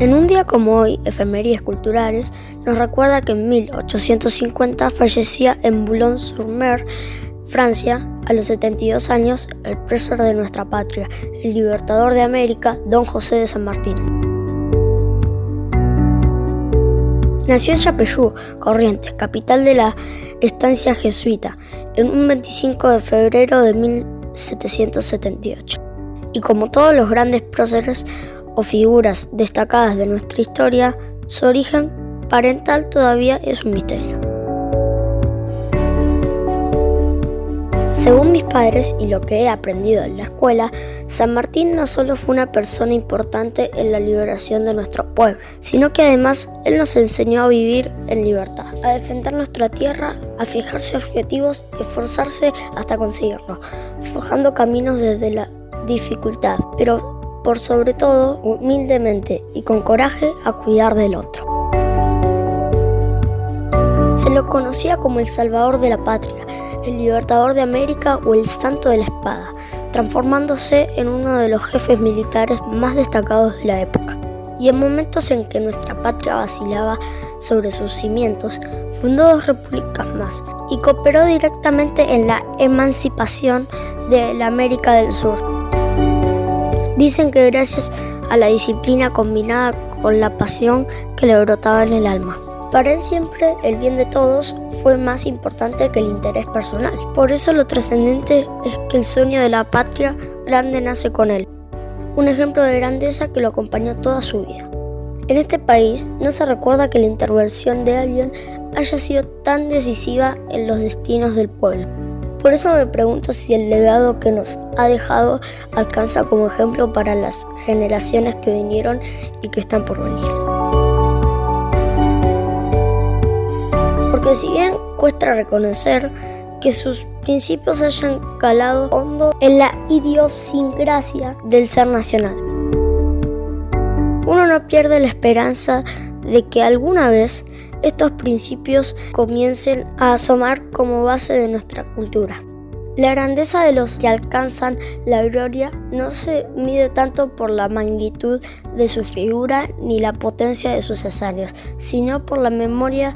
En un día como hoy, Efemerías Culturales nos recuerda que en 1850 fallecía en Boulogne-sur-Mer, Francia, a los 72 años, el preso de nuestra patria, el libertador de América, don José de San Martín. Nació en Chapeyú, Corrientes, capital de la estancia jesuita, en un 25 de febrero de 1778. Y como todos los grandes próceres o figuras destacadas de nuestra historia, su origen parental todavía es un misterio. Según mis padres y lo que he aprendido en la escuela, San Martín no solo fue una persona importante en la liberación de nuestro pueblo, sino que además él nos enseñó a vivir en libertad, a defender nuestra tierra, a fijarse objetivos y esforzarse hasta conseguirlo, forjando caminos desde la dificultad, pero por sobre todo humildemente y con coraje a cuidar del otro. Se lo conocía como el salvador de la patria, el libertador de América o el santo de la espada, transformándose en uno de los jefes militares más destacados de la época. Y en momentos en que nuestra patria vacilaba sobre sus cimientos, fundó dos repúblicas más y cooperó directamente en la emancipación de la América del Sur. Dicen que gracias a la disciplina combinada con la pasión que le brotaba en el alma. Para él siempre el bien de todos fue más importante que el interés personal. Por eso lo trascendente es que el sueño de la patria grande nace con él. Un ejemplo de grandeza que lo acompañó toda su vida. En este país no se recuerda que la intervención de alguien haya sido tan decisiva en los destinos del pueblo. Por eso me pregunto si el legado que nos ha dejado alcanza como ejemplo para las generaciones que vinieron y que están por venir. porque si bien cuesta reconocer que sus principios hayan calado hondo en la idiosincrasia del ser nacional. Uno no pierde la esperanza de que alguna vez estos principios comiencen a asomar como base de nuestra cultura. La grandeza de los que alcanzan la gloria no se mide tanto por la magnitud de su figura ni la potencia de sus hazañas, sino por la memoria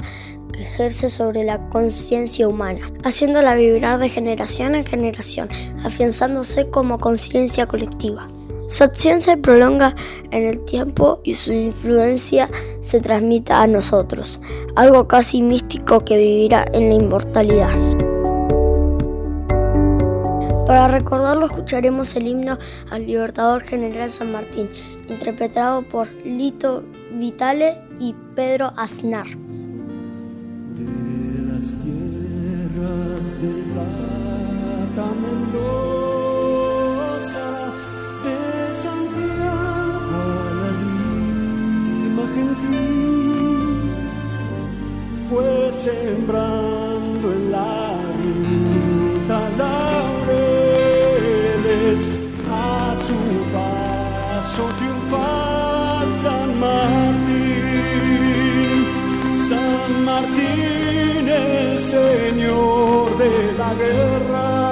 que ejerce sobre la conciencia humana, haciéndola vibrar de generación en generación, afianzándose como conciencia colectiva. Su acción se prolonga en el tiempo y su influencia se transmite a nosotros, algo casi místico que vivirá en la inmortalidad. Para recordarlo escucharemos el himno al Libertador General San Martín, interpretado por Lito Vitale y Pedro Aznar. Mendoza, Lima gentil, fue sembrando en la ruta laureles a su paso triunfal San Martín, San Martín el Señor de la guerra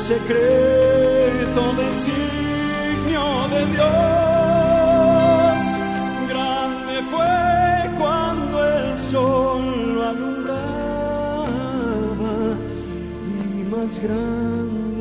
secreto designio de Dios. Y más grande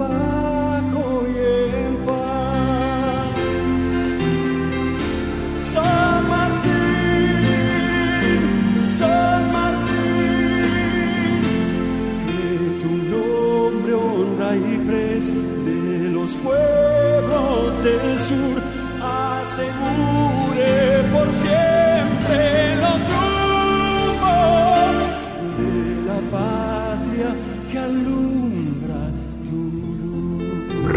trabajo y en paz. San Martín, San Martín que tu nombre honra y pres de los pueblos del sur asegure por siempre los rumbos de la patria que alumbra.